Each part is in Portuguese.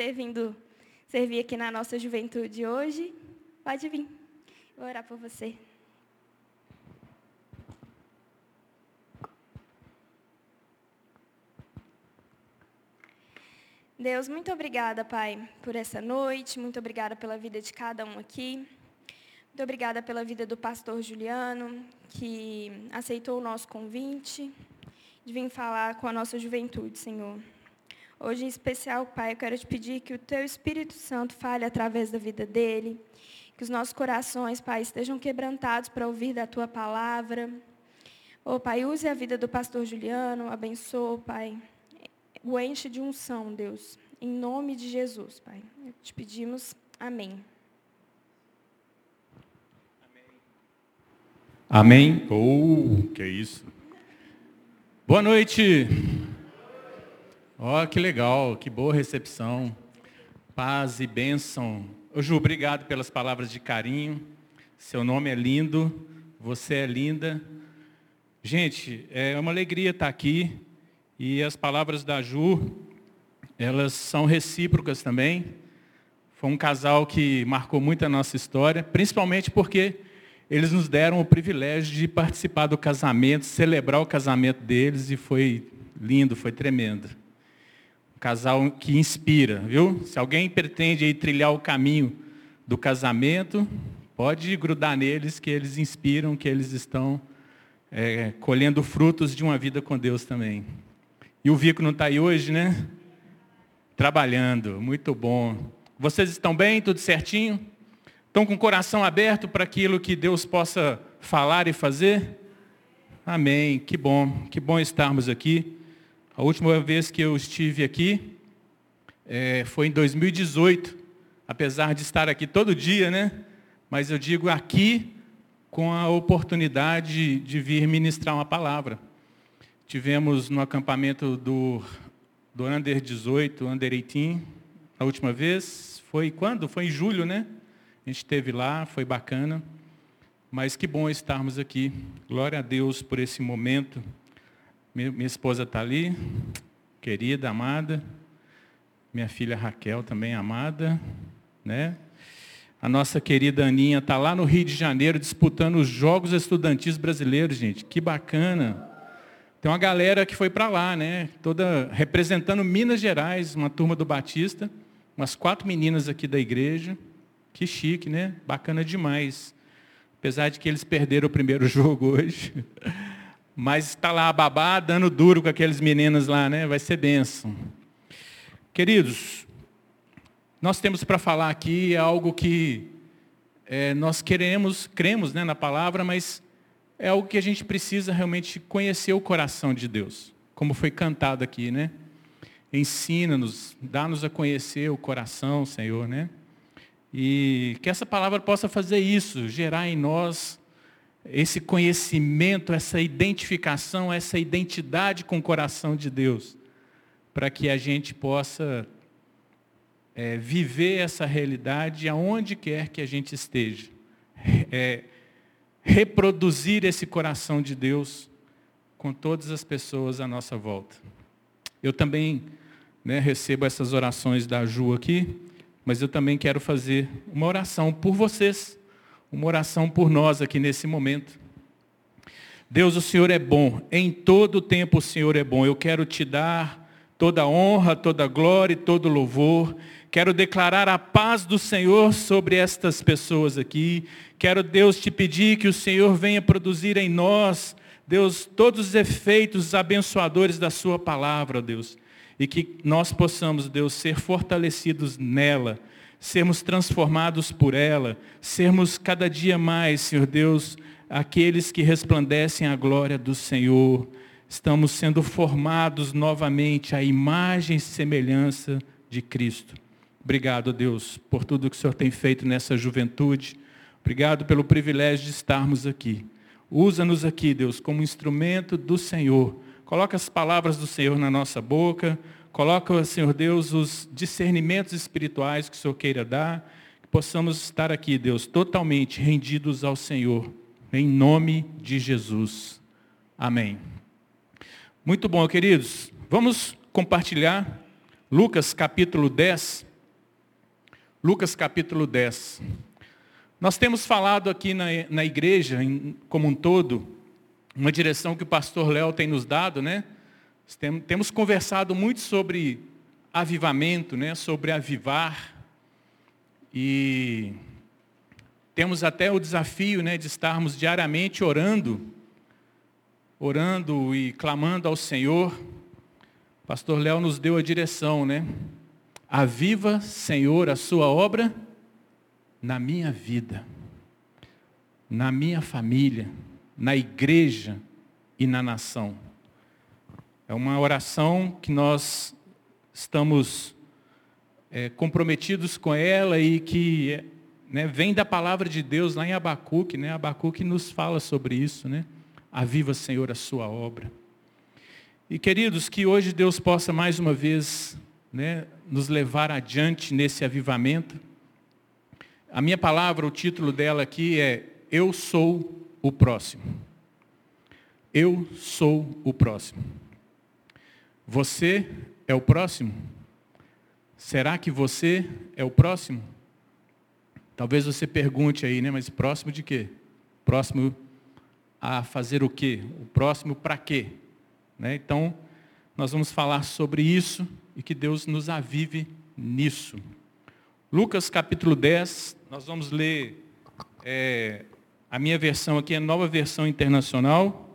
ter vindo servir aqui na nossa juventude hoje. Pode vir. Vou orar por você. Deus, muito obrigada, Pai, por essa noite. Muito obrigada pela vida de cada um aqui. Muito obrigada pela vida do pastor Juliano, que aceitou o nosso convite de vir falar com a nossa juventude, Senhor. Hoje, em especial, Pai, eu quero te pedir que o Teu Espírito Santo fale através da vida dele, que os nossos corações, Pai, estejam quebrantados para ouvir da Tua palavra. Ô, oh, Pai, use a vida do pastor Juliano, abençoe, Pai, o enche de unção, Deus. Em nome de Jesus, Pai. Te pedimos. Amém. Amém. Oh, que isso. Boa noite. Ó, oh, que legal, que boa recepção. Paz e bênção. Ô Ju, obrigado pelas palavras de carinho. Seu nome é lindo, você é linda. Gente, é uma alegria estar aqui. E as palavras da Ju, elas são recíprocas também. Foi um casal que marcou muito a nossa história, principalmente porque eles nos deram o privilégio de participar do casamento, celebrar o casamento deles e foi lindo, foi tremendo. Casal que inspira, viu? Se alguém pretende aí trilhar o caminho do casamento, pode grudar neles que eles inspiram, que eles estão é, colhendo frutos de uma vida com Deus também. E o Vico não está aí hoje, né? Trabalhando, muito bom. Vocês estão bem? Tudo certinho? Estão com o coração aberto para aquilo que Deus possa falar e fazer? Amém. Que bom, que bom estarmos aqui. A última vez que eu estive aqui é, foi em 2018, apesar de estar aqui todo dia, né? Mas eu digo aqui com a oportunidade de vir ministrar uma palavra. Tivemos no acampamento do, do Under 18, Under 18, a última vez. Foi quando? Foi em julho, né? A gente esteve lá, foi bacana. Mas que bom estarmos aqui. Glória a Deus por esse momento. Minha esposa está ali, querida, amada. Minha filha Raquel também amada. Né? A nossa querida Aninha está lá no Rio de Janeiro disputando os Jogos Estudantis Brasileiros, gente. Que bacana. Tem uma galera que foi para lá, né? Toda representando Minas Gerais, uma turma do Batista, umas quatro meninas aqui da igreja. Que chique, né? Bacana demais. Apesar de que eles perderam o primeiro jogo hoje. Mas está lá a babá dando duro com aqueles meninos lá, né? Vai ser benção. Queridos, nós temos para falar aqui algo que é, nós queremos, cremos né, na palavra, mas é algo que a gente precisa realmente conhecer o coração de Deus, como foi cantado aqui, né? Ensina-nos, dá-nos a conhecer o coração, Senhor, né? E que essa palavra possa fazer isso, gerar em nós esse conhecimento, essa identificação, essa identidade com o coração de Deus, para que a gente possa é, viver essa realidade aonde quer que a gente esteja. É, reproduzir esse coração de Deus com todas as pessoas à nossa volta. Eu também né, recebo essas orações da Ju aqui, mas eu também quero fazer uma oração por vocês, uma oração por nós aqui nesse momento. Deus, o Senhor é bom, em todo tempo o Senhor é bom. Eu quero te dar toda honra, toda glória e todo louvor. Quero declarar a paz do Senhor sobre estas pessoas aqui. Quero, Deus, te pedir que o Senhor venha produzir em nós, Deus, todos os efeitos abençoadores da Sua palavra, Deus. E que nós possamos, Deus, ser fortalecidos nela, sermos transformados por ela, sermos cada dia mais, Senhor Deus, aqueles que resplandecem a glória do Senhor. Estamos sendo formados novamente à imagem e semelhança de Cristo. Obrigado, Deus, por tudo que o Senhor tem feito nessa juventude. Obrigado pelo privilégio de estarmos aqui. Usa-nos aqui, Deus, como instrumento do Senhor. Coloca as palavras do Senhor na nossa boca. Coloca, Senhor Deus, os discernimentos espirituais que o Senhor queira dar. Que possamos estar aqui, Deus, totalmente rendidos ao Senhor. Em nome de Jesus. Amém. Muito bom, queridos. Vamos compartilhar Lucas capítulo 10. Lucas capítulo 10. Nós temos falado aqui na, na igreja, em, como um todo, uma direção que o pastor Léo tem nos dado, né? Temos conversado muito sobre avivamento, né? sobre avivar. E temos até o desafio né, de estarmos diariamente orando, orando e clamando ao Senhor. O pastor Léo nos deu a direção, né? Aviva, Senhor, a sua obra na minha vida, na minha família, na igreja e na nação. É uma oração que nós estamos é, comprometidos com ela e que né, vem da palavra de Deus lá em Abacuque, né? Abacuque nos fala sobre isso, né? Aviva, Senhor, a sua obra. E queridos, que hoje Deus possa mais uma vez né, nos levar adiante nesse avivamento a minha palavra, o título dela aqui é Eu sou o próximo. Eu sou o próximo. Você é o próximo? Será que você é o próximo? Talvez você pergunte aí, né? Mas próximo de quê? Próximo a fazer o quê? O próximo para quê? Né? Então, nós vamos falar sobre isso e que Deus nos avive nisso. Lucas capítulo 10, nós vamos ler é, a minha versão aqui, a nova versão internacional.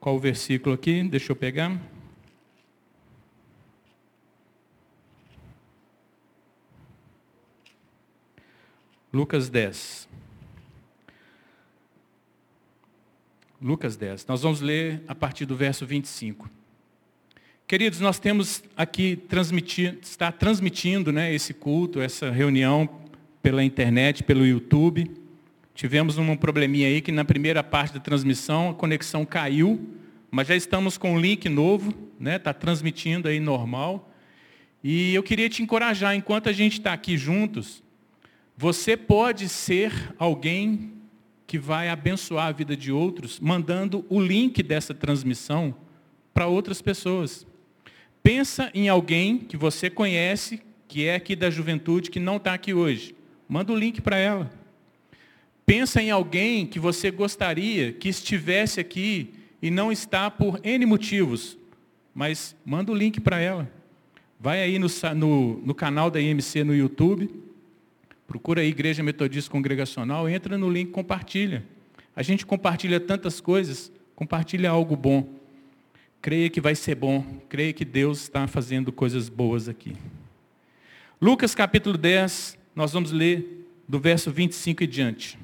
Qual o versículo aqui? Deixa eu pegar. Lucas 10. Lucas 10. Nós vamos ler a partir do verso 25. Queridos, nós temos aqui transmitir, está transmitindo né, esse culto, essa reunião pela internet, pelo YouTube. Tivemos um probleminha aí que na primeira parte da transmissão a conexão caiu, mas já estamos com um link novo, né? Está transmitindo aí normal. E eu queria te encorajar, enquanto a gente está aqui juntos, você pode ser alguém que vai abençoar a vida de outros, mandando o link dessa transmissão para outras pessoas. Pensa em alguém que você conhece, que é aqui da juventude, que não está aqui hoje. Manda o link para ela. Pensa em alguém que você gostaria que estivesse aqui e não está por N motivos. Mas manda o link para ela. Vai aí no, no, no, canal da IMC no YouTube. Procura aí Igreja Metodista Congregacional. Entra no link compartilha. A gente compartilha tantas coisas. Compartilha algo bom. Creia que vai ser bom. Creia que Deus está fazendo coisas boas aqui. Lucas capítulo 10, nós vamos ler do verso 25 e diante.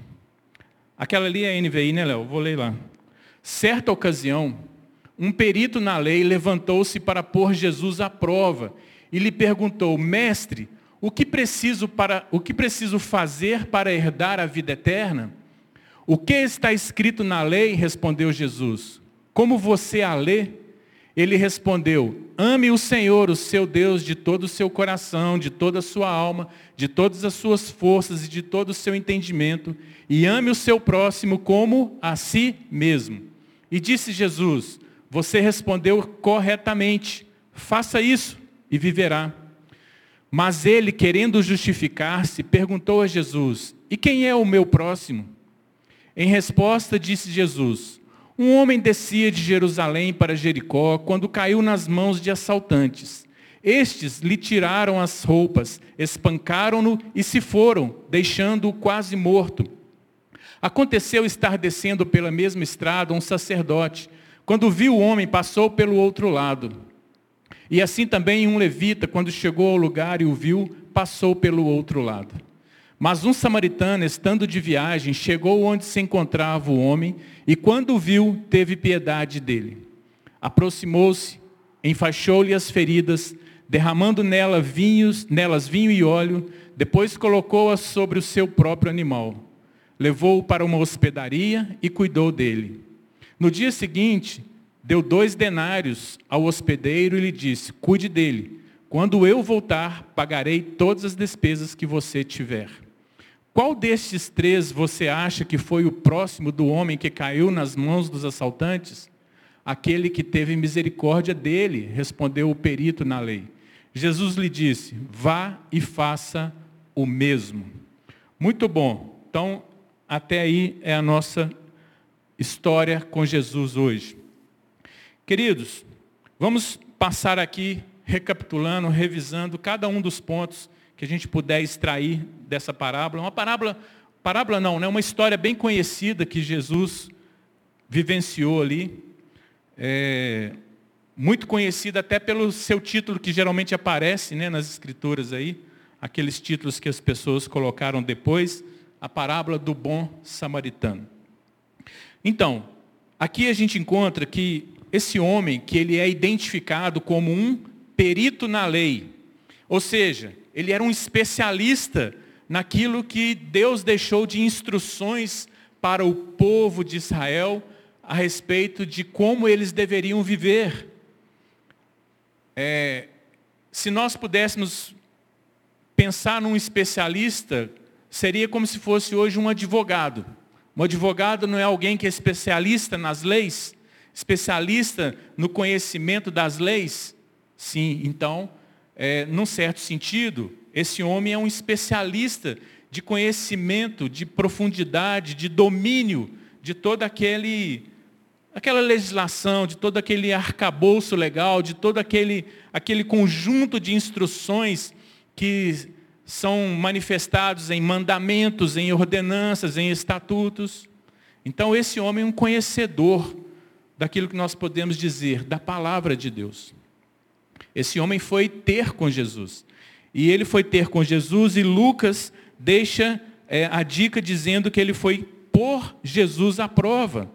Aquela ali é a NVI, né, Léo? Vou ler lá. Certa ocasião, um perito na lei levantou-se para pôr Jesus à prova e lhe perguntou: Mestre, o que preciso para o que preciso fazer para herdar a vida eterna? O que está escrito na lei? respondeu Jesus. Como você a lê? Ele respondeu: Ame o Senhor, o seu Deus, de todo o seu coração, de toda a sua alma, de todas as suas forças e de todo o seu entendimento, e ame o seu próximo como a si mesmo. E disse Jesus: Você respondeu corretamente, faça isso e viverá. Mas ele, querendo justificar-se, perguntou a Jesus: E quem é o meu próximo? Em resposta, disse Jesus: um homem descia de Jerusalém para Jericó quando caiu nas mãos de assaltantes. Estes lhe tiraram as roupas, espancaram-no e se foram, deixando-o quase morto. Aconteceu estar descendo pela mesma estrada um sacerdote. Quando viu o homem, passou pelo outro lado. E assim também um levita, quando chegou ao lugar e o viu, passou pelo outro lado. Mas um samaritano, estando de viagem, chegou onde se encontrava o homem e, quando o viu, teve piedade dele. Aproximou-se, enfaixou-lhe as feridas, derramando nela vinhos, nelas vinho e óleo, depois colocou-as sobre o seu próprio animal. Levou-o para uma hospedaria e cuidou dele. No dia seguinte, deu dois denários ao hospedeiro e lhe disse: Cuide dele. Quando eu voltar, pagarei todas as despesas que você tiver. Qual destes três você acha que foi o próximo do homem que caiu nas mãos dos assaltantes? aquele que teve misericórdia dele, respondeu o perito na lei. Jesus lhe disse: Vá e faça o mesmo. Muito bom. Então, até aí é a nossa história com Jesus hoje. Queridos, vamos passar aqui recapitulando, revisando cada um dos pontos que a gente puder extrair dessa parábola. Uma parábola, parábola não, né? uma história bem conhecida que Jesus vivenciou ali. É, muito conhecida até pelo seu título que geralmente aparece né, nas escrituras aí, aqueles títulos que as pessoas colocaram depois, a parábola do bom samaritano. Então, aqui a gente encontra que esse homem, que ele é identificado como um perito na lei, ou seja, ele era um especialista naquilo que Deus deixou de instruções para o povo de Israel a respeito de como eles deveriam viver. É, se nós pudéssemos pensar num especialista, seria como se fosse hoje um advogado. Um advogado não é alguém que é especialista nas leis, especialista no conhecimento das leis? Sim, então, é, num certo sentido, esse homem é um especialista de conhecimento, de profundidade, de domínio de toda aquele, aquela legislação, de todo aquele arcabouço legal, de todo aquele, aquele conjunto de instruções que são manifestados em mandamentos, em ordenanças, em estatutos. Então, esse homem é um conhecedor daquilo que nós podemos dizer, da palavra de Deus. Esse homem foi ter com Jesus. E ele foi ter com Jesus, e Lucas deixa é, a dica dizendo que ele foi por Jesus à prova.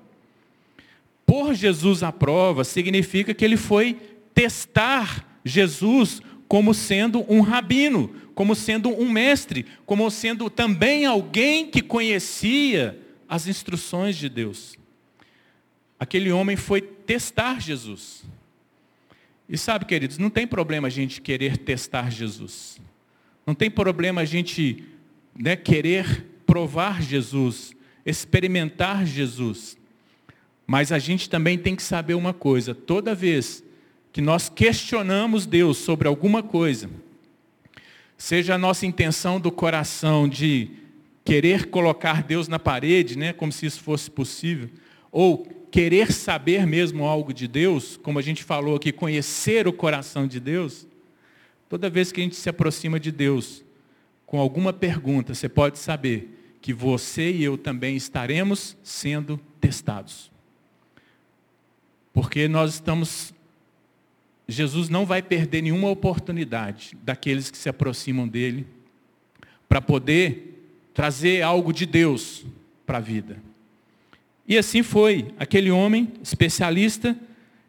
Por Jesus à prova significa que ele foi testar Jesus como sendo um rabino, como sendo um mestre, como sendo também alguém que conhecia as instruções de Deus. Aquele homem foi testar Jesus. E sabe, queridos, não tem problema a gente querer testar Jesus. Não tem problema a gente né, querer provar Jesus, experimentar Jesus. Mas a gente também tem que saber uma coisa: toda vez que nós questionamos Deus sobre alguma coisa, seja a nossa intenção do coração de querer colocar Deus na parede, né, como se isso fosse possível, ou querer saber mesmo algo de Deus, como a gente falou aqui, conhecer o coração de Deus, toda vez que a gente se aproxima de Deus com alguma pergunta, você pode saber que você e eu também estaremos sendo testados. Porque nós estamos. Jesus não vai perder nenhuma oportunidade daqueles que se aproximam dele para poder trazer algo de Deus para a vida. E assim foi. Aquele homem especialista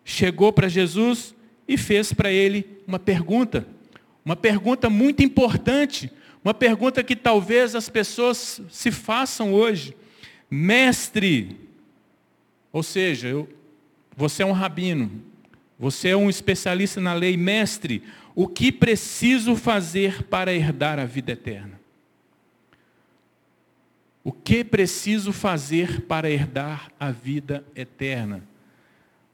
chegou para Jesus e fez para ele uma pergunta. Uma pergunta muito importante. Uma pergunta que talvez as pessoas se façam hoje. Mestre, ou seja, eu, você é um rabino, você é um especialista na lei, mestre, o que preciso fazer para herdar a vida eterna? O que preciso fazer para herdar a vida eterna?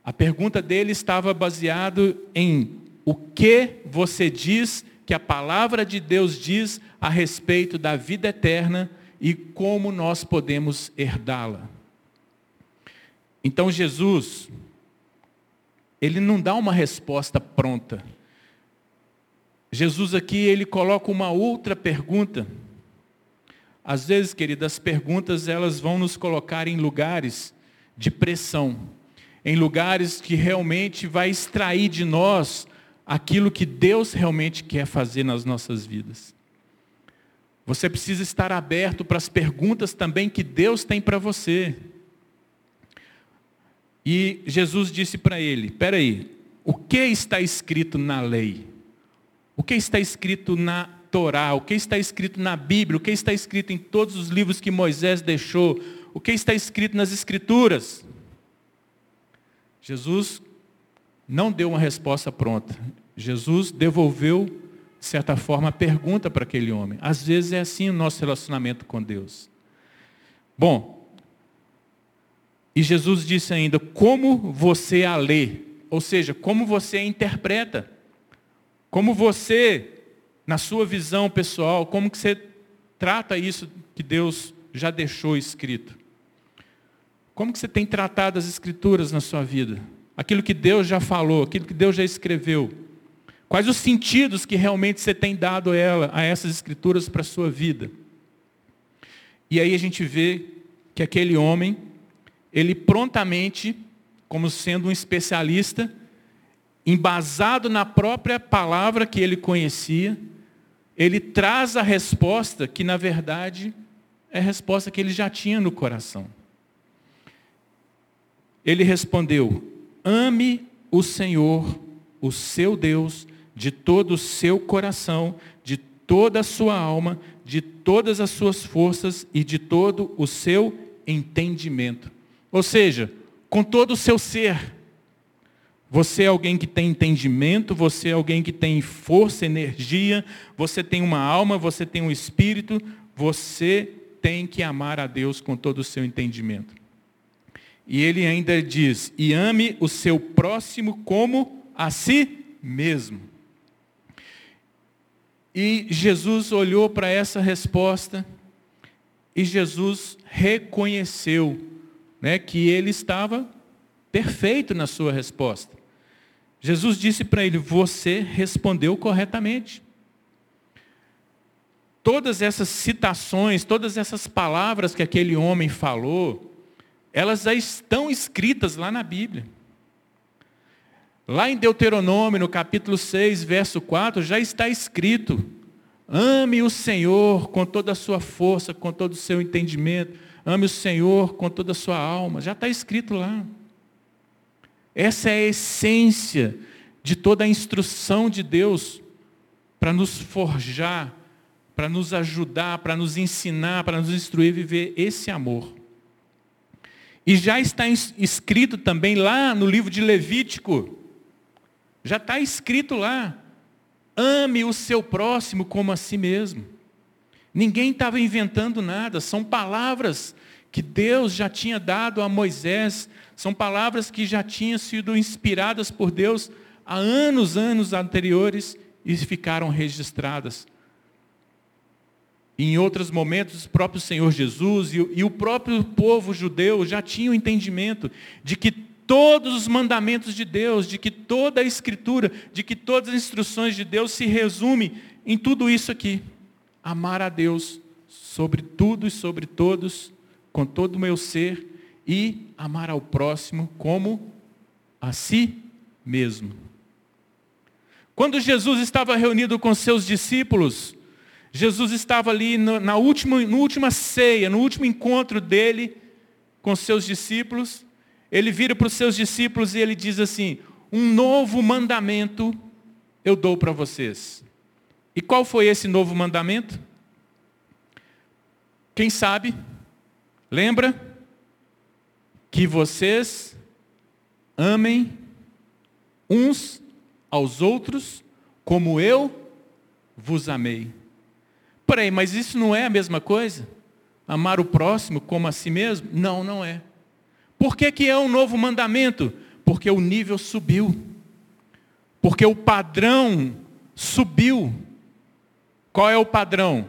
A pergunta dele estava baseada em o que você diz que a palavra de Deus diz a respeito da vida eterna e como nós podemos herdá-la. Então Jesus, ele não dá uma resposta pronta. Jesus aqui, ele coloca uma outra pergunta às vezes, queridas, as perguntas elas vão nos colocar em lugares de pressão, em lugares que realmente vai extrair de nós aquilo que Deus realmente quer fazer nas nossas vidas. Você precisa estar aberto para as perguntas também que Deus tem para você. E Jesus disse para ele: Espera aí, o que está escrito na lei? O que está escrito na Torá, o que está escrito na Bíblia, o que está escrito em todos os livros que Moisés deixou, o que está escrito nas Escrituras. Jesus não deu uma resposta pronta. Jesus devolveu, de certa forma, a pergunta para aquele homem. Às vezes é assim o nosso relacionamento com Deus. Bom, E Jesus disse ainda: como você a lê, ou seja, como você a interpreta, como você, na sua visão pessoal, como que você trata isso que Deus já deixou escrito. Como que você tem tratado as escrituras na sua vida? Aquilo que Deus já falou, aquilo que Deus já escreveu. Quais os sentidos que realmente você tem dado ela, a essas escrituras para a sua vida? E aí a gente vê que aquele homem, ele prontamente, como sendo um especialista, embasado na própria palavra que ele conhecia, ele traz a resposta que, na verdade, é a resposta que ele já tinha no coração. Ele respondeu: Ame o Senhor, o seu Deus, de todo o seu coração, de toda a sua alma, de todas as suas forças e de todo o seu entendimento. Ou seja, com todo o seu ser. Você é alguém que tem entendimento, você é alguém que tem força, energia, você tem uma alma, você tem um espírito, você tem que amar a Deus com todo o seu entendimento. E ele ainda diz: e ame o seu próximo como a si mesmo. E Jesus olhou para essa resposta e Jesus reconheceu né, que ele estava perfeito na sua resposta. Jesus disse para ele: Você respondeu corretamente todas essas citações, todas essas palavras que aquele homem falou, elas já estão escritas lá na Bíblia. Lá em Deuteronômio, no capítulo 6, verso 4, já está escrito: ame o Senhor com toda a sua força, com todo o seu entendimento, ame o Senhor com toda a sua alma. Já está escrito lá. Essa é a essência de toda a instrução de Deus para nos forjar para nos ajudar, para nos ensinar, para nos instruir a viver esse amor. E já está escrito também lá no livro de Levítico, já está escrito lá, ame o seu próximo como a si mesmo. Ninguém estava inventando nada, são palavras que Deus já tinha dado a Moisés, são palavras que já tinham sido inspiradas por Deus há anos, anos anteriores e ficaram registradas em outros momentos, o próprio Senhor Jesus e, o próprio povo judeu já tinham entendimento de que todos os mandamentos de Deus, de que toda a Escritura, de que todas as instruções de Deus se resume em tudo isso aqui. Amar a Deus sobre tudo e sobre todos, com todo o meu ser, e amar ao próximo como a si mesmo. Quando Jesus estava reunido com seus discípulos, Jesus estava ali na última, na última ceia, no último encontro dele com seus discípulos. Ele vira para os seus discípulos e ele diz assim: Um novo mandamento eu dou para vocês. E qual foi esse novo mandamento? Quem sabe? Lembra? Que vocês amem uns aos outros como eu vos amei. Peraí, mas isso não é a mesma coisa? Amar o próximo como a si mesmo? Não, não é. Por que, que é um novo mandamento? Porque o nível subiu. Porque o padrão subiu. Qual é o padrão?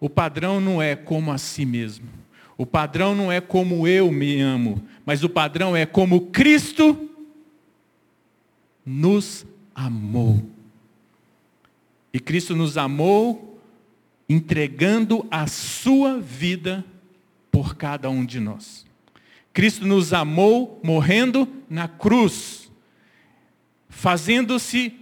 O padrão não é como a si mesmo. O padrão não é como eu me amo, mas o padrão é como Cristo nos amou. E Cristo nos amou entregando a sua vida por cada um de nós. Cristo nos amou morrendo na cruz, fazendo-se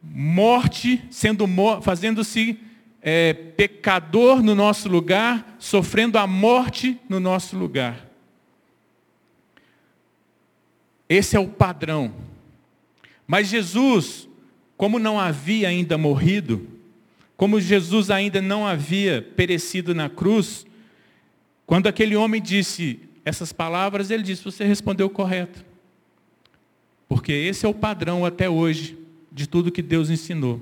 morte, sendo fazendo-se é, pecador no nosso lugar, sofrendo a morte no nosso lugar. Esse é o padrão. Mas Jesus, como não havia ainda morrido, como Jesus ainda não havia perecido na cruz, quando aquele homem disse essas palavras, ele disse: Você respondeu correto. Porque esse é o padrão até hoje de tudo que Deus ensinou.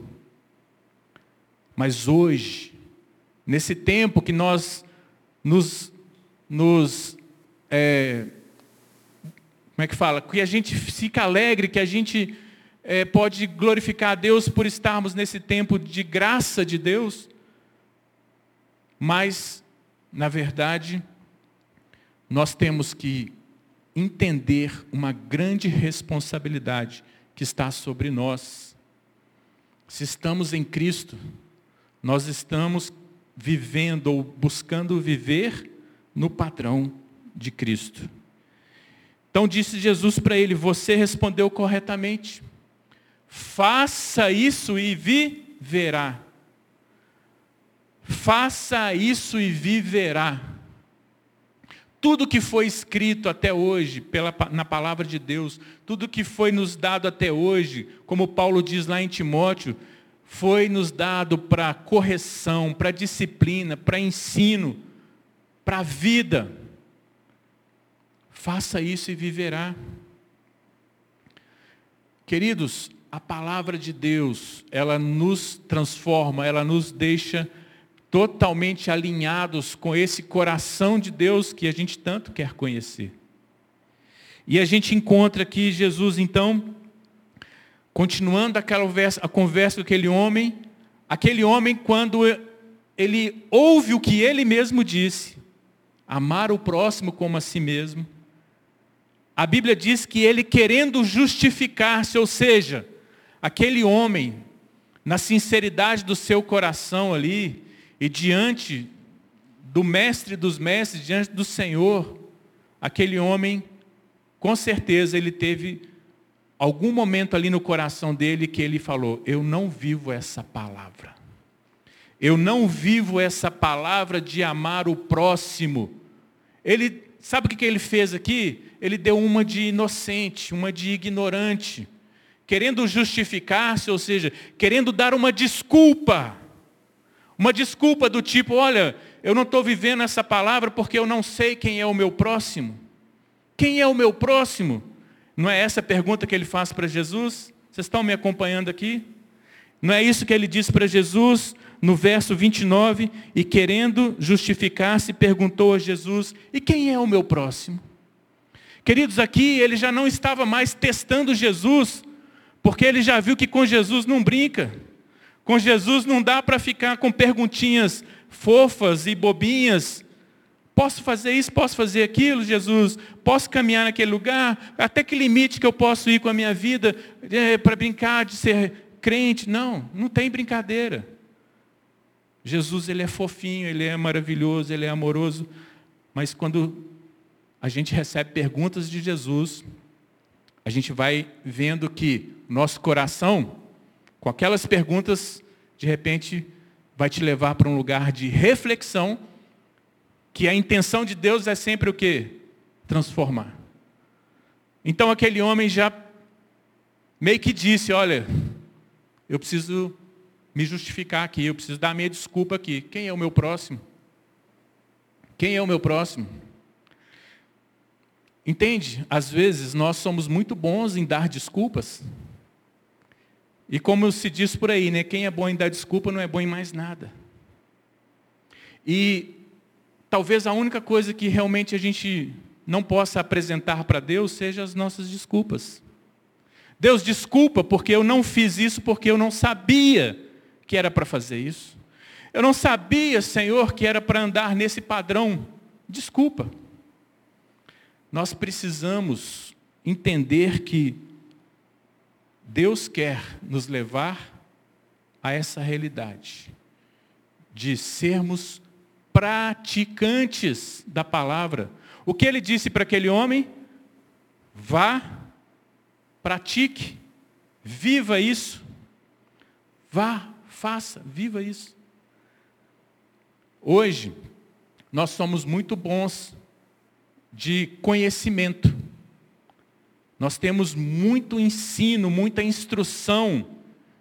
Mas hoje, nesse tempo que nós nos, nos é, como é que fala? Que a gente fica alegre, que a gente é, pode glorificar a Deus por estarmos nesse tempo de graça de Deus. Mas, na verdade, nós temos que entender uma grande responsabilidade que está sobre nós. Se estamos em Cristo, nós estamos vivendo ou buscando viver no padrão de Cristo. Então disse Jesus para ele: Você respondeu corretamente. Faça isso e viverá. Faça isso e viverá. Tudo que foi escrito até hoje pela, na palavra de Deus, tudo que foi nos dado até hoje, como Paulo diz lá em Timóteo, foi nos dado para correção, para disciplina, para ensino, para vida. Faça isso e viverá. Queridos, a palavra de Deus, ela nos transforma, ela nos deixa totalmente alinhados com esse coração de Deus que a gente tanto quer conhecer. E a gente encontra aqui Jesus, então, continuando aquela conversa, a conversa com aquele homem, aquele homem, quando ele ouve o que ele mesmo disse, amar o próximo como a si mesmo, a Bíblia diz que ele querendo justificar-se, ou seja, aquele homem, na sinceridade do seu coração ali, e diante do mestre dos mestres, diante do Senhor, aquele homem, com certeza ele teve algum momento ali no coração dele que ele falou: Eu não vivo essa palavra. Eu não vivo essa palavra de amar o próximo. Ele, sabe o que ele fez aqui? ele deu uma de inocente, uma de ignorante, querendo justificar-se, ou seja, querendo dar uma desculpa. Uma desculpa do tipo, olha, eu não estou vivendo essa palavra porque eu não sei quem é o meu próximo. Quem é o meu próximo? Não é essa a pergunta que ele faz para Jesus? Vocês estão me acompanhando aqui? Não é isso que ele diz para Jesus no verso 29? E querendo justificar-se, perguntou a Jesus: E quem é o meu próximo? Queridos, aqui ele já não estava mais testando Jesus, porque ele já viu que com Jesus não brinca. Com Jesus não dá para ficar com perguntinhas fofas e bobinhas. Posso fazer isso, posso fazer aquilo, Jesus? Posso caminhar naquele lugar? Até que limite que eu posso ir com a minha vida é, para brincar de ser crente? Não, não tem brincadeira. Jesus ele é fofinho, ele é maravilhoso, ele é amoroso, mas quando a gente recebe perguntas de Jesus, a gente vai vendo que nosso coração, com aquelas perguntas, de repente, vai te levar para um lugar de reflexão, que a intenção de Deus é sempre o quê? Transformar. Então aquele homem já meio que disse, olha, eu preciso me justificar aqui, eu preciso dar minha desculpa aqui. Quem é o meu próximo? Quem é o meu próximo? Entende? Às vezes nós somos muito bons em dar desculpas. E como se diz por aí, né? Quem é bom em dar desculpa não é bom em mais nada. E talvez a única coisa que realmente a gente não possa apresentar para Deus seja as nossas desculpas. Deus, desculpa porque eu não fiz isso porque eu não sabia que era para fazer isso. Eu não sabia, Senhor, que era para andar nesse padrão. Desculpa. Nós precisamos entender que Deus quer nos levar a essa realidade de sermos praticantes da palavra. O que ele disse para aquele homem? Vá, pratique, viva isso. Vá, faça, viva isso. Hoje, nós somos muito bons de conhecimento. Nós temos muito ensino, muita instrução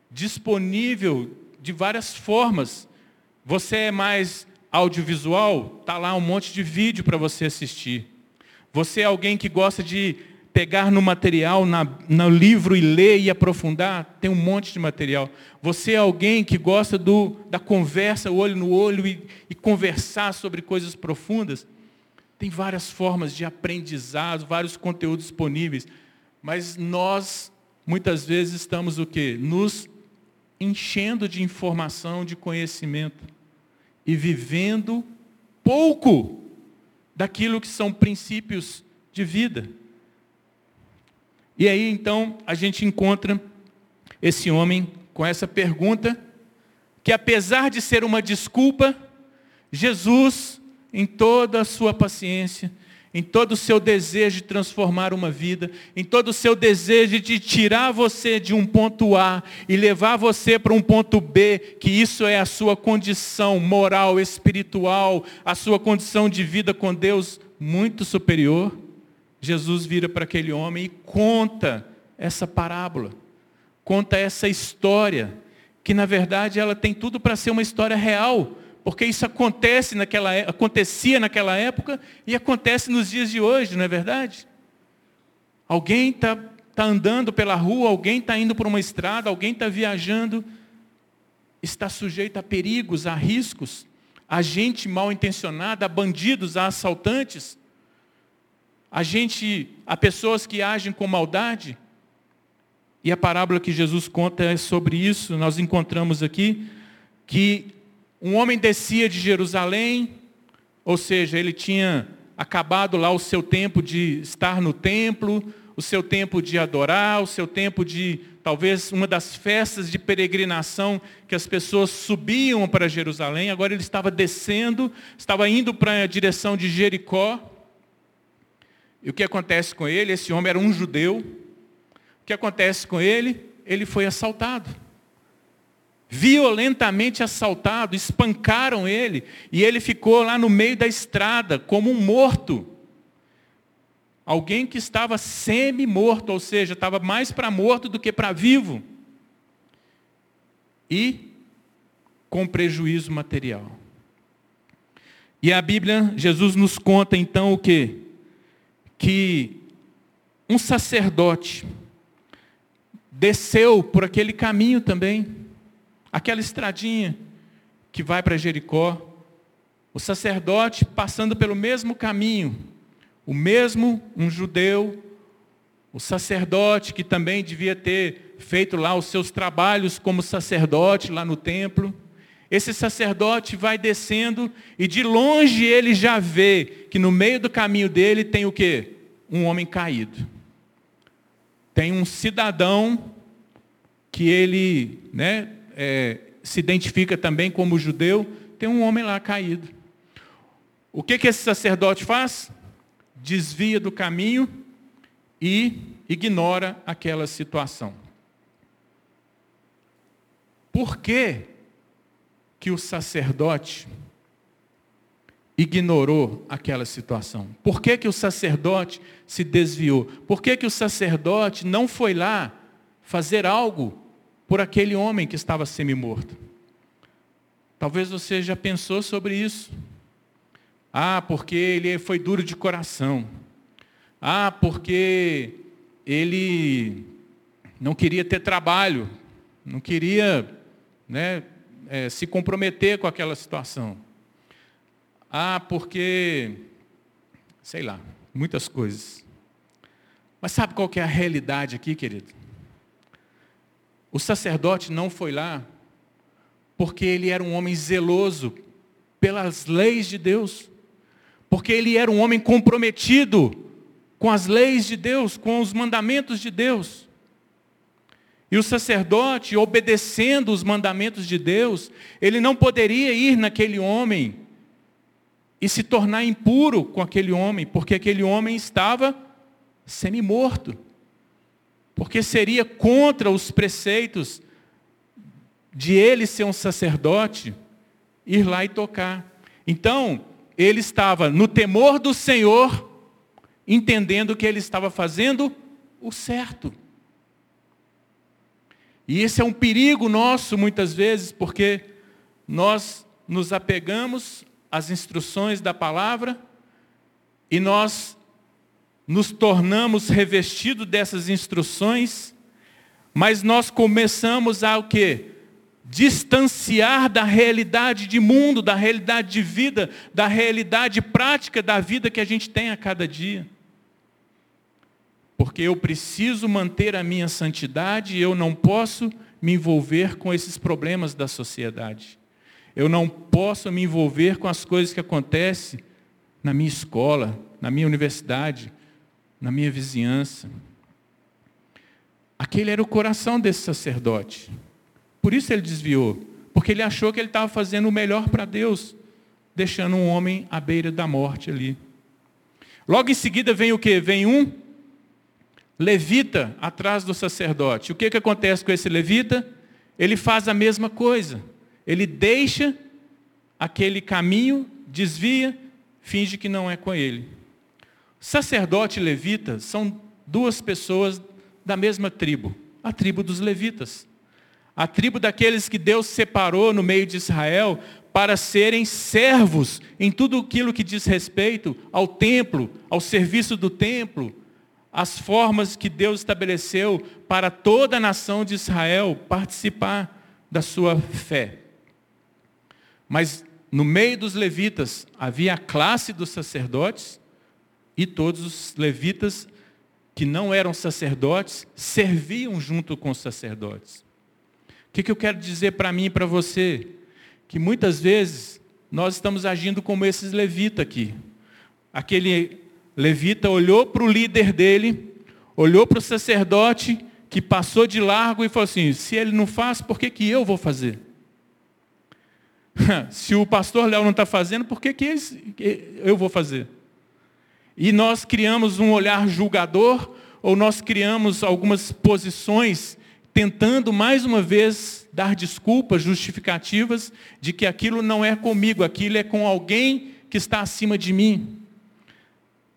disponível de várias formas. Você é mais audiovisual, está lá um monte de vídeo para você assistir. Você é alguém que gosta de pegar no material, na, no livro e ler e aprofundar, tem um monte de material. Você é alguém que gosta do, da conversa, olho no olho e, e conversar sobre coisas profundas, Tem várias formas de aprendizado, vários conteúdos disponíveis, mas nós muitas vezes estamos o quê? Nos enchendo de informação, de conhecimento e vivendo pouco daquilo que são princípios de vida. E aí então a gente encontra esse homem com essa pergunta, que apesar de ser uma desculpa, Jesus, em toda a sua paciência, em todo o seu desejo de transformar uma vida, em todo o seu desejo de tirar você de um ponto A e levar você para um ponto B, que isso é a sua condição moral, espiritual, a sua condição de vida com Deus muito superior, Jesus vira para aquele homem e conta essa parábola, conta essa história, que na verdade ela tem tudo para ser uma história real, porque isso acontece naquela, é, acontecia naquela época e acontece nos dias de hoje, não é verdade? Alguém está tá andando pela rua, alguém está indo por uma estrada, alguém está viajando, está sujeito a perigos, a riscos, a gente mal intencionada, a bandidos, a assaltantes, a gente, a pessoas que agem com maldade. E a parábola que Jesus conta é sobre isso. Nós encontramos aqui que um homem descia de Jerusalém, ou seja, ele tinha acabado lá o seu tempo de estar no templo, o seu tempo de adorar, o seu tempo de, talvez, uma das festas de peregrinação que as pessoas subiam para Jerusalém. Agora ele estava descendo, estava indo para a direção de Jericó. E o que acontece com ele? Esse homem era um judeu. O que acontece com ele? Ele foi assaltado violentamente assaltado, espancaram ele, e ele ficou lá no meio da estrada, como um morto. Alguém que estava semi-morto, ou seja, estava mais para morto do que para vivo. E com prejuízo material. E a Bíblia, Jesus nos conta então o quê? Que um sacerdote desceu por aquele caminho também aquela estradinha que vai para Jericó, o sacerdote passando pelo mesmo caminho, o mesmo, um judeu, o sacerdote que também devia ter feito lá os seus trabalhos como sacerdote lá no templo. Esse sacerdote vai descendo e de longe ele já vê que no meio do caminho dele tem o quê? Um homem caído. Tem um cidadão que ele, né, é, se identifica também como judeu, tem um homem lá caído. O que, que esse sacerdote faz? Desvia do caminho e ignora aquela situação. Por que, que o sacerdote ignorou aquela situação? Por que, que o sacerdote se desviou? Por que, que o sacerdote não foi lá fazer algo por aquele homem que estava semi-morto. Talvez você já pensou sobre isso. Ah, porque ele foi duro de coração. Ah, porque ele não queria ter trabalho, não queria né, é, se comprometer com aquela situação. Ah, porque, sei lá, muitas coisas. Mas sabe qual que é a realidade aqui, querido? O sacerdote não foi lá porque ele era um homem zeloso pelas leis de Deus, porque ele era um homem comprometido com as leis de Deus, com os mandamentos de Deus. E o sacerdote, obedecendo os mandamentos de Deus, ele não poderia ir naquele homem e se tornar impuro com aquele homem, porque aquele homem estava semi-morto porque seria contra os preceitos de ele ser um sacerdote, ir lá e tocar. Então, ele estava no temor do Senhor, entendendo que ele estava fazendo o certo. E esse é um perigo nosso muitas vezes, porque nós nos apegamos às instruções da palavra e nós nos tornamos revestidos dessas instruções, mas nós começamos a o quê? distanciar da realidade de mundo, da realidade de vida, da realidade prática da vida que a gente tem a cada dia. Porque eu preciso manter a minha santidade e eu não posso me envolver com esses problemas da sociedade. Eu não posso me envolver com as coisas que acontecem na minha escola, na minha universidade, na minha vizinhança. Aquele era o coração desse sacerdote. Por isso ele desviou, porque ele achou que ele estava fazendo o melhor para Deus, deixando um homem à beira da morte ali. Logo em seguida vem o que? Vem um levita atrás do sacerdote. O que, que acontece com esse levita? Ele faz a mesma coisa. Ele deixa aquele caminho, desvia, finge que não é com ele. Sacerdote e levita são duas pessoas da mesma tribo, a tribo dos levitas. A tribo daqueles que Deus separou no meio de Israel para serem servos em tudo aquilo que diz respeito ao templo, ao serviço do templo, as formas que Deus estabeleceu para toda a nação de Israel participar da sua fé. Mas no meio dos levitas havia a classe dos sacerdotes e todos os levitas que não eram sacerdotes serviam junto com os sacerdotes. O que, que eu quero dizer para mim e para você? Que muitas vezes nós estamos agindo como esses levitas aqui. Aquele levita olhou para o líder dele, olhou para o sacerdote que passou de largo e falou assim: se ele não faz, por que, que eu vou fazer? se o pastor Léo não está fazendo, por que, que eu vou fazer? E nós criamos um olhar julgador, ou nós criamos algumas posições tentando mais uma vez dar desculpas, justificativas de que aquilo não é comigo, aquilo é com alguém que está acima de mim.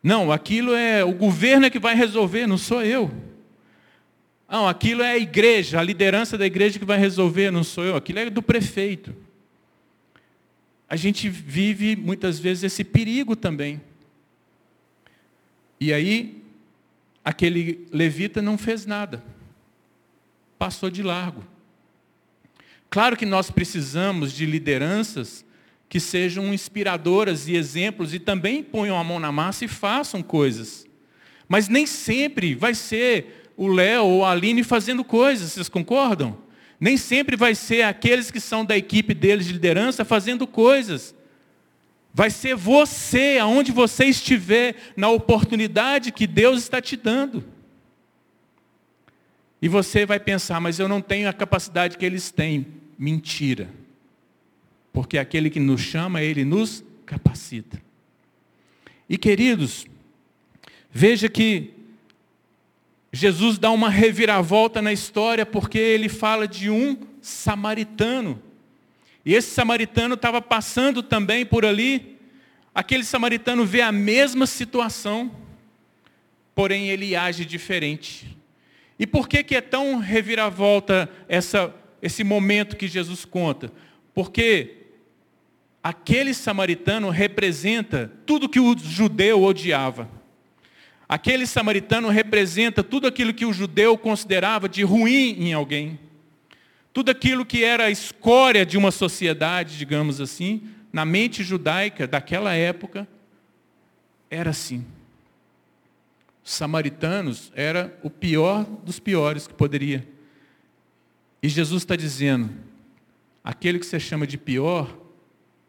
Não, aquilo é o governo é que vai resolver, não sou eu. Não, aquilo é a igreja, a liderança da igreja que vai resolver, não sou eu. Aquilo é do prefeito. A gente vive muitas vezes esse perigo também. E aí, aquele levita não fez nada. Passou de largo. Claro que nós precisamos de lideranças que sejam inspiradoras e exemplos e também ponham a mão na massa e façam coisas. Mas nem sempre vai ser o Léo ou a Aline fazendo coisas, vocês concordam? Nem sempre vai ser aqueles que são da equipe deles de liderança fazendo coisas. Vai ser você, aonde você estiver, na oportunidade que Deus está te dando. E você vai pensar, mas eu não tenho a capacidade que eles têm. Mentira. Porque aquele que nos chama, ele nos capacita. E queridos, veja que Jesus dá uma reviravolta na história porque ele fala de um samaritano. E esse samaritano estava passando também por ali. Aquele samaritano vê a mesma situação, porém ele age diferente. E por que, que é tão reviravolta essa, esse momento que Jesus conta? Porque aquele samaritano representa tudo que o judeu odiava. Aquele samaritano representa tudo aquilo que o judeu considerava de ruim em alguém. Tudo aquilo que era a escória de uma sociedade, digamos assim, na mente judaica daquela época, era assim. Os samaritanos era o pior dos piores que poderia. E Jesus está dizendo, aquele que você chama de pior,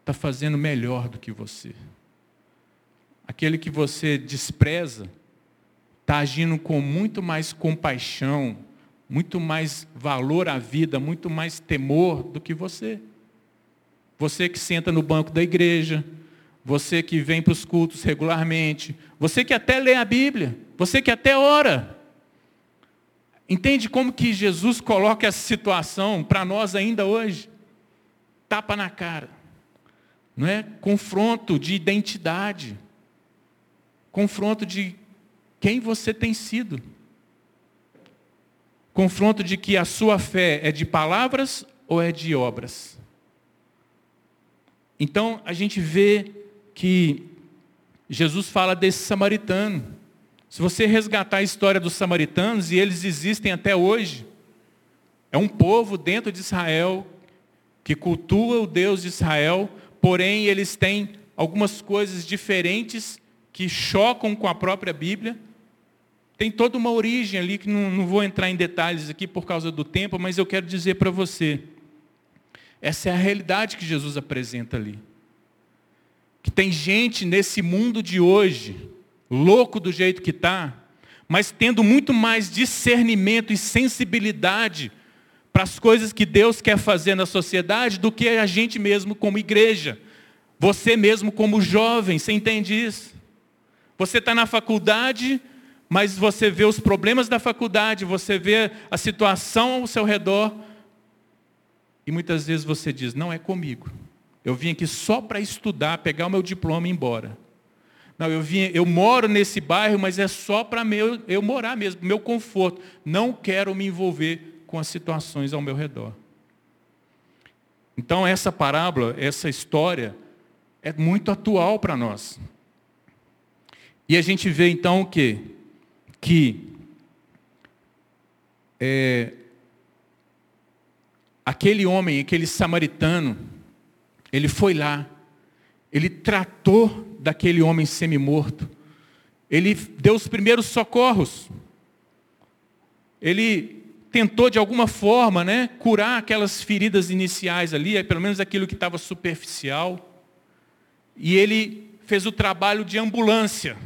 está fazendo melhor do que você. Aquele que você despreza está agindo com muito mais compaixão, muito mais valor à vida, muito mais temor do que você. Você que senta no banco da igreja, você que vem para os cultos regularmente, você que até lê a Bíblia, você que até ora. Entende como que Jesus coloca essa situação para nós ainda hoje? Tapa na cara não é? confronto de identidade, confronto de quem você tem sido, confronto de que a sua fé é de palavras ou é de obras. Então a gente vê que Jesus fala desse samaritano. Se você resgatar a história dos samaritanos, e eles existem até hoje, é um povo dentro de Israel que cultua o Deus de Israel, porém eles têm algumas coisas diferentes que chocam com a própria Bíblia. Tem toda uma origem ali que não, não vou entrar em detalhes aqui por causa do tempo, mas eu quero dizer para você. Essa é a realidade que Jesus apresenta ali. Que tem gente nesse mundo de hoje, louco do jeito que está, mas tendo muito mais discernimento e sensibilidade para as coisas que Deus quer fazer na sociedade do que a gente mesmo como igreja. Você mesmo como jovem, você entende isso? Você está na faculdade, mas você vê os problemas da faculdade, você vê a situação ao seu redor, e muitas vezes você diz: não é comigo. Eu vim aqui só para estudar, pegar o meu diploma e ir embora. Não, eu, vim, eu moro nesse bairro, mas é só para meu, eu morar mesmo, meu conforto. Não quero me envolver com as situações ao meu redor. Então essa parábola, essa história, é muito atual para nós. E a gente vê então o quê? Que é, aquele homem, aquele samaritano, ele foi lá, ele tratou daquele homem semi-morto, ele deu os primeiros socorros, ele tentou de alguma forma né, curar aquelas feridas iniciais ali, pelo menos aquilo que estava superficial, e ele fez o trabalho de ambulância,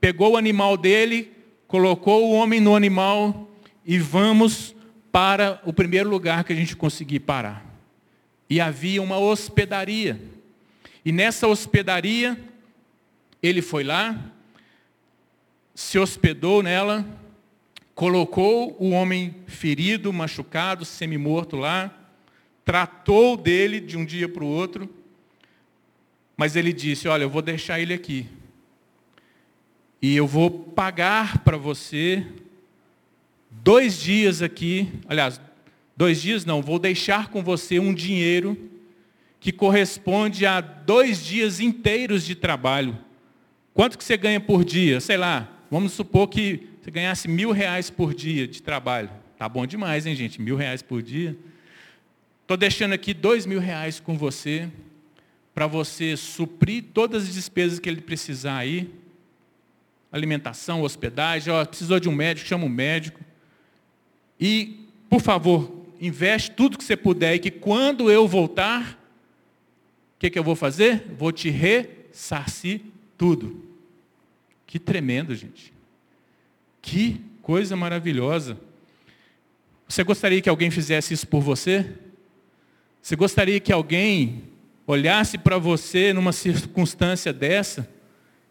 pegou o animal dele, colocou o homem no animal e vamos para o primeiro lugar que a gente conseguir parar. E havia uma hospedaria. E nessa hospedaria, ele foi lá, se hospedou nela, colocou o homem ferido, machucado, semi-morto lá, tratou dele de um dia para o outro, mas ele disse: Olha, eu vou deixar ele aqui. E eu vou pagar para você dois dias aqui, aliás, dois dias não, vou deixar com você um dinheiro que corresponde a dois dias inteiros de trabalho. Quanto que você ganha por dia? Sei lá, vamos supor que você ganhasse mil reais por dia de trabalho. Tá bom demais, hein, gente? Mil reais por dia. Estou deixando aqui dois mil reais com você, para você suprir todas as despesas que ele precisar aí. Alimentação, hospedagem, ó, precisou de um médico, chama um médico. E, por favor, investe tudo que você puder e que quando eu voltar, o que, que eu vou fazer? Vou te ressarcir tudo. Que tremendo, gente. Que coisa maravilhosa. Você gostaria que alguém fizesse isso por você? Você gostaria que alguém olhasse para você numa circunstância dessa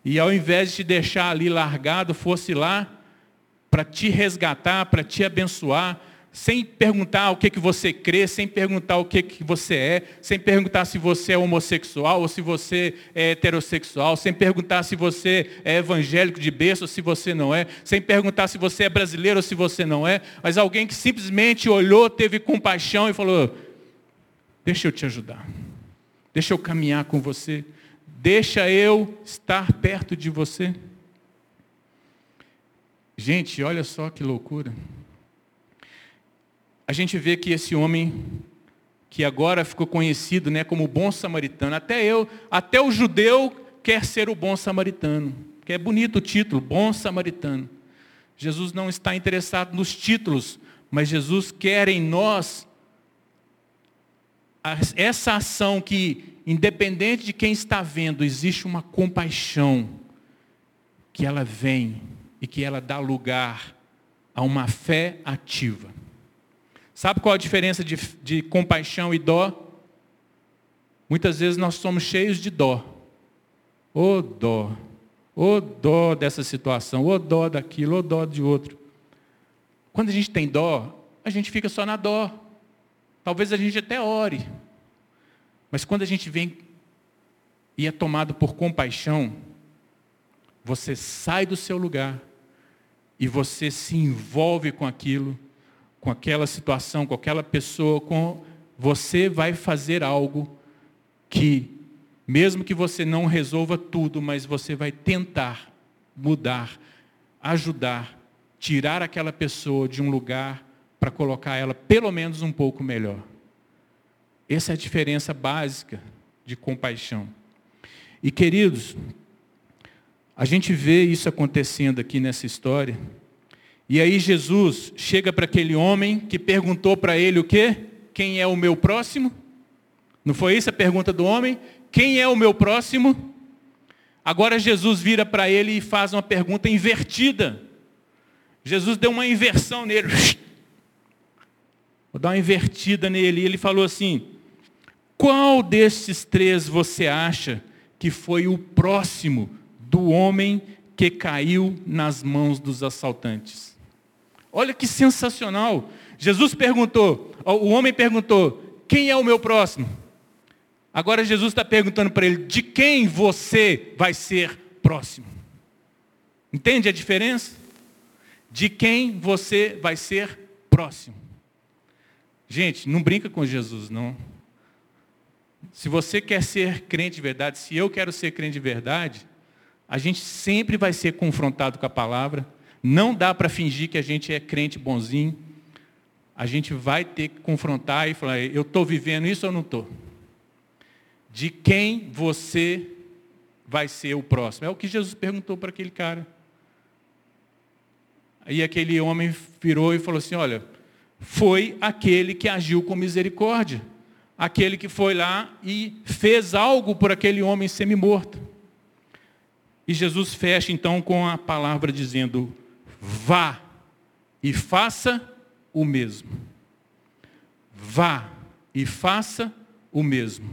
e ao invés de te deixar ali largado, fosse lá para te resgatar, para te abençoar, sem perguntar o que, que você crê, sem perguntar o que, que você é, sem perguntar se você é homossexual ou se você é heterossexual, sem perguntar se você é evangélico de berço ou se você não é, sem perguntar se você é brasileiro ou se você não é, mas alguém que simplesmente olhou, teve compaixão e falou: Deixa eu te ajudar, deixa eu caminhar com você, deixa eu estar perto de você. Gente, olha só que loucura. A gente vê que esse homem, que agora ficou conhecido né, como bom samaritano, até eu, até o judeu quer ser o bom samaritano. Que é bonito o título, bom samaritano. Jesus não está interessado nos títulos, mas Jesus quer em nós essa ação que, independente de quem está vendo, existe uma compaixão que ela vem e que ela dá lugar a uma fé ativa. Sabe qual a diferença de, de compaixão e dó? Muitas vezes nós somos cheios de dó. Ô dó, ô dó dessa situação, ô dó daquilo, ô dó de outro. Quando a gente tem dó, a gente fica só na dó. Talvez a gente até ore. Mas quando a gente vem e é tomado por compaixão, você sai do seu lugar e você se envolve com aquilo, com aquela situação, com aquela pessoa, com você vai fazer algo que mesmo que você não resolva tudo, mas você vai tentar mudar, ajudar, tirar aquela pessoa de um lugar para colocar ela pelo menos um pouco melhor. Essa é a diferença básica de compaixão. E queridos, a gente vê isso acontecendo aqui nessa história. E aí Jesus chega para aquele homem que perguntou para ele o quê? Quem é o meu próximo? Não foi isso a pergunta do homem? Quem é o meu próximo? Agora Jesus vira para ele e faz uma pergunta invertida. Jesus deu uma inversão nele. Vou dar uma invertida nele. E ele falou assim: Qual destes três você acha que foi o próximo do homem que caiu nas mãos dos assaltantes? Olha que sensacional. Jesus perguntou, o homem perguntou: Quem é o meu próximo? Agora Jesus está perguntando para ele: De quem você vai ser próximo? Entende a diferença? de quem você vai ser próximo. Gente, não brinca com Jesus, não. Se você quer ser crente de verdade, se eu quero ser crente de verdade, a gente sempre vai ser confrontado com a palavra. Não dá para fingir que a gente é crente bonzinho. A gente vai ter que confrontar e falar, eu estou vivendo isso ou não estou? De quem você vai ser o próximo? É o que Jesus perguntou para aquele cara. Aí aquele homem virou e falou assim: Olha, foi aquele que agiu com misericórdia, aquele que foi lá e fez algo por aquele homem semi-morto. E Jesus fecha então com a palavra dizendo: Vá e faça o mesmo. Vá e faça o mesmo.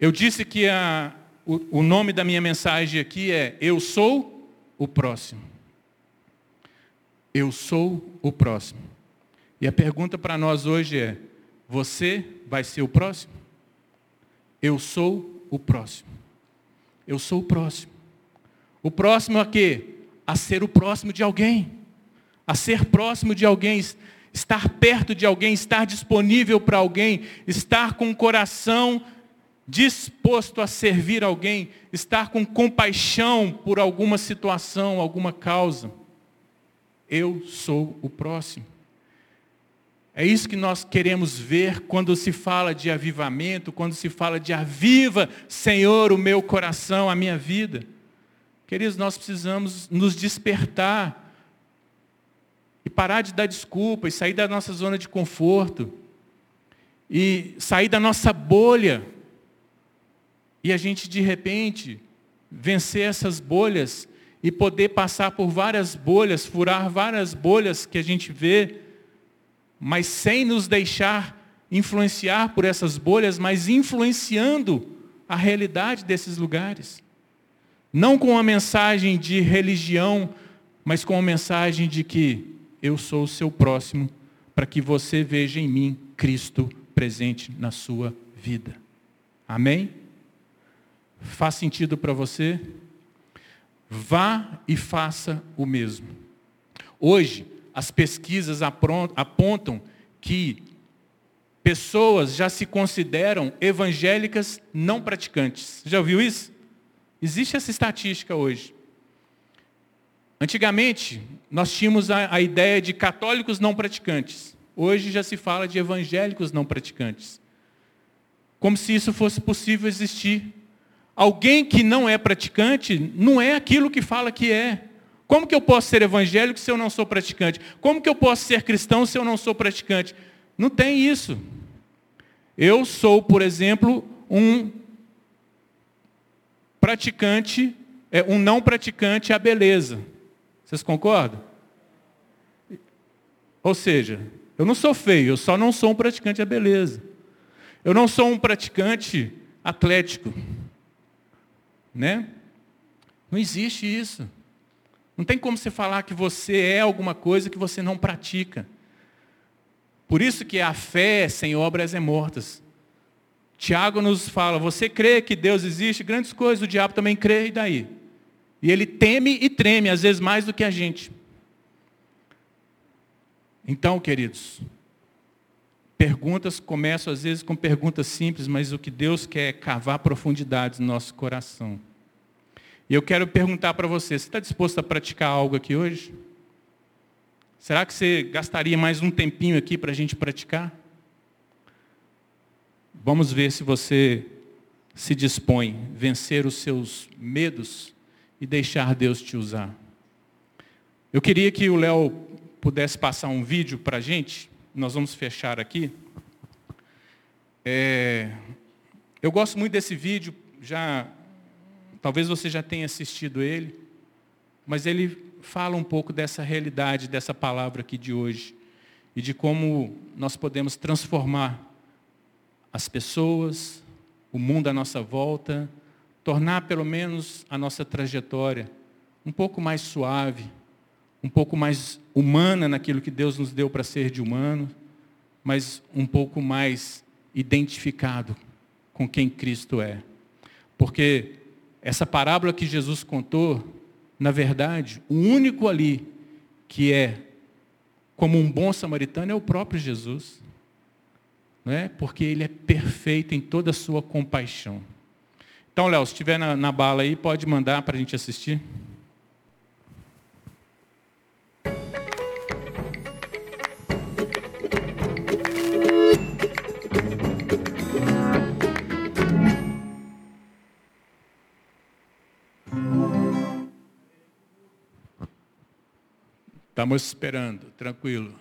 Eu disse que a, o, o nome da minha mensagem aqui é Eu sou o próximo. Eu sou o próximo. E a pergunta para nós hoje é: você vai ser o próximo? Eu sou o próximo. Eu sou o próximo. O próximo a quê? A ser o próximo de alguém. A ser próximo de alguém, estar perto de alguém, estar disponível para alguém, estar com o coração disposto a servir alguém, estar com compaixão por alguma situação, alguma causa eu sou o próximo. É isso que nós queremos ver quando se fala de avivamento, quando se fala de aviva, Senhor, o meu coração, a minha vida. Queridos, nós precisamos nos despertar e parar de dar desculpa e sair da nossa zona de conforto e sair da nossa bolha e a gente de repente vencer essas bolhas e poder passar por várias bolhas, furar várias bolhas que a gente vê, mas sem nos deixar influenciar por essas bolhas, mas influenciando a realidade desses lugares. Não com a mensagem de religião, mas com a mensagem de que eu sou o seu próximo, para que você veja em mim Cristo presente na sua vida. Amém? Faz sentido para você? Vá e faça o mesmo. Hoje, as pesquisas apontam que pessoas já se consideram evangélicas não praticantes. Já ouviu isso? Existe essa estatística hoje. Antigamente, nós tínhamos a, a, ideia de católicos não praticantes. Hoje já se fala de evangélicos não praticantes. Como se isso fosse possível existir Alguém que não é praticante não é aquilo que fala que é. Como que eu posso ser evangélico se eu não sou praticante? Como que eu posso ser cristão se eu não sou praticante? Não tem isso. Eu sou, por exemplo, um praticante, é, um não praticante à beleza. Vocês concordam? Ou seja, eu não sou feio, eu só não sou um praticante à beleza. Eu não sou um praticante atlético. Né? Não existe isso. Não tem como você falar que você é alguma coisa que você não pratica. Por isso que a fé sem obras é mortas. Tiago nos fala, você crê que Deus existe, grandes coisas, o diabo também crê, e daí? E ele teme e treme, às vezes mais do que a gente. Então, queridos, perguntas começam às vezes com perguntas simples, mas o que Deus quer é cavar profundidades no nosso coração. E eu quero perguntar para você, você está disposto a praticar algo aqui hoje? Será que você gastaria mais um tempinho aqui para a gente praticar? vamos ver se você se dispõe a vencer os seus medos e deixar Deus te usar. Eu queria que o Léo pudesse passar um vídeo para a gente, nós vamos fechar aqui. É, eu gosto muito desse vídeo, já talvez você já tenha assistido ele, mas ele fala um pouco dessa realidade, dessa palavra aqui de hoje, e de como nós podemos transformar as pessoas, o mundo à nossa volta, tornar pelo menos a nossa trajetória um pouco mais suave, um pouco mais humana naquilo que Deus nos deu para ser de humano, mas um pouco mais identificado com quem Cristo é. Porque essa parábola que Jesus contou, na verdade, o único ali que é como um bom samaritano é o próprio Jesus. Não é? Porque ele é perfeito em toda a sua compaixão. Então, Léo, se estiver na, na bala aí, pode mandar para a gente assistir. Estamos esperando, tranquilo.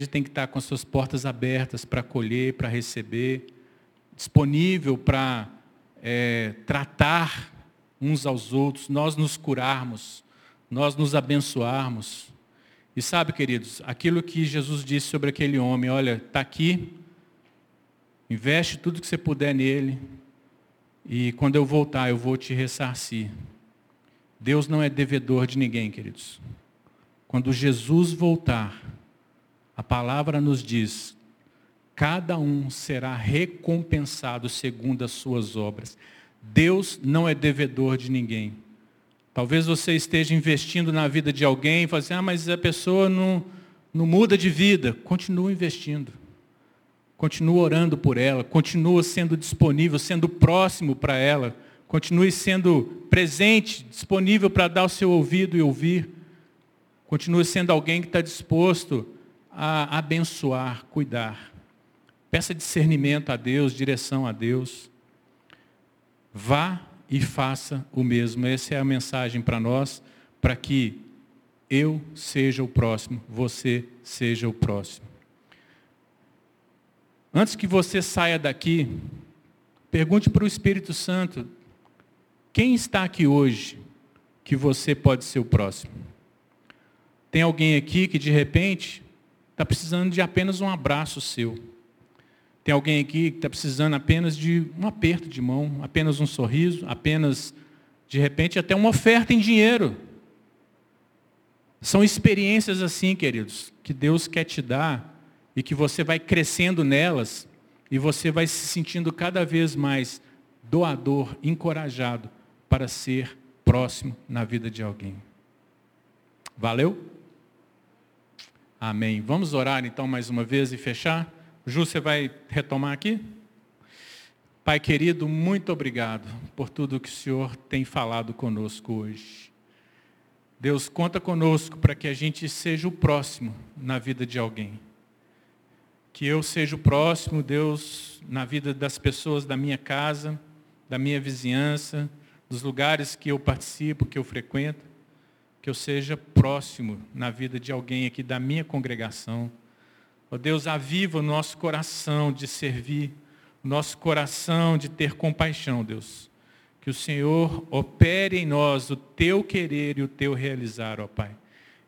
Gente tem que estar com suas portas abertas para acolher, para receber, disponível para é, tratar uns aos outros, nós nos curarmos, nós nos abençoarmos. E sabe, queridos, aquilo que Jesus disse sobre aquele homem, olha, está aqui, investe tudo que você puder nele, e quando eu voltar, eu vou te ressarcir. Deus não é devedor de ninguém, queridos. Quando Jesus voltar, a palavra nos diz: cada um será recompensado segundo as suas obras. Deus não é devedor de ninguém. Talvez você esteja investindo na vida de alguém e fale assim, ah, mas a pessoa não, não muda de vida. Continua investindo. Continua orando por ela, continua sendo disponível, sendo próximo para ela, continue sendo presente, disponível para dar o seu ouvido e ouvir. Continue sendo alguém que está disposto a abençoar, cuidar. Peça discernimento a Deus, direção a Deus. Vá e faça o mesmo. Essa é a mensagem para nós, para que eu seja o próximo, você seja o próximo. Antes que você saia daqui, pergunte para o Espírito Santo: quem está aqui hoje que você pode ser o próximo? Tem alguém aqui que de repente está precisando de apenas um abraço seu. Tem alguém aqui que está precisando apenas de um aperto de mão, apenas um sorriso, apenas, de repente, até uma oferta em dinheiro. São experiências assim, queridos, que Deus quer te dar e que você vai crescendo nelas e você vai se sentindo cada vez mais doador, encorajado para ser próximo na vida de alguém. Valeu? Amém. Vamos orar então mais uma vez e fechar? Ju, você vai retomar aqui? Pai querido, muito obrigado por tudo que o Senhor tem falado conosco hoje. Deus, conta conosco para que a gente seja o próximo na vida de alguém. Que eu seja o próximo, Deus, na vida das pessoas da minha casa, da minha vizinhança, dos lugares que eu participo, que eu frequento que eu seja próximo na vida de alguém aqui da minha congregação. Ó oh Deus, aviva o nosso coração de servir. nosso coração de ter compaixão, Deus. Que o Senhor opere em nós o teu querer e o teu realizar, ó Pai.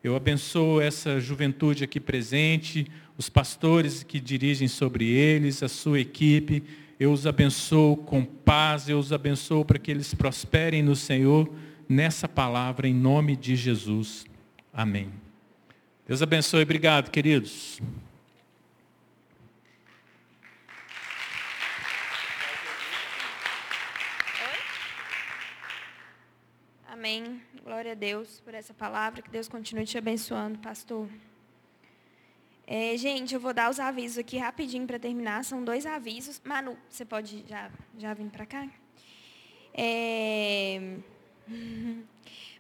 Eu abençoo essa juventude aqui presente, os pastores que dirigem sobre eles, a sua equipe. Eu os abençoo com paz, eu os abençoo para que eles prosperem no Senhor nessa palavra, em nome de Jesus. Amém. Deus abençoe. Obrigado, queridos. Amém. Glória a Deus por essa palavra. Que Deus continue te abençoando, pastor. É, gente, eu vou dar os avisos aqui rapidinho para terminar. São dois avisos. Manu, você pode já, já vir para cá? É...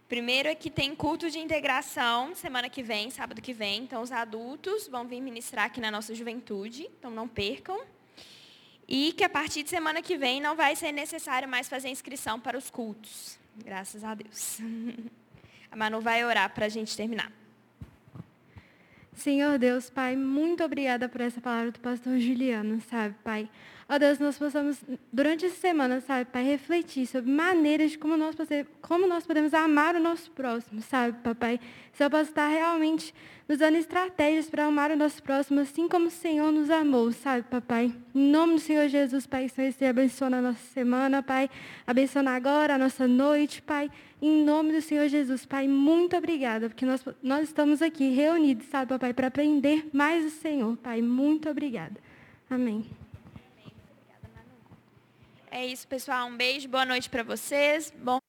Primeiro é que tem culto de integração semana que vem, sábado que vem. Então, os adultos vão vir ministrar aqui na nossa juventude. Então, não percam. E que a partir de semana que vem não vai ser necessário mais fazer inscrição para os cultos. Graças a Deus. A Manu vai orar para a gente terminar. Senhor Deus, Pai, muito obrigada por essa palavra do pastor Juliano, sabe, Pai? Ó Deus, nós possamos, durante essa semana, sabe, Pai, refletir sobre maneiras de como nós, como nós podemos amar o nosso próximo, sabe, Papai? Se eu posso estar realmente nos dando estratégias para amar o nosso próximo, assim como o Senhor nos amou, sabe, Papai? Em nome do Senhor Jesus, Pai, que o Senhor esteja abençoando a nossa semana, Pai. Abençoando agora a nossa noite, Pai. Em nome do Senhor Jesus, Pai, muito obrigada, porque nós, nós estamos aqui reunidos, sabe, Papai, para aprender mais do Senhor, Pai. Muito obrigada. Amém. É isso, pessoal. Um beijo, boa noite para vocês. Bom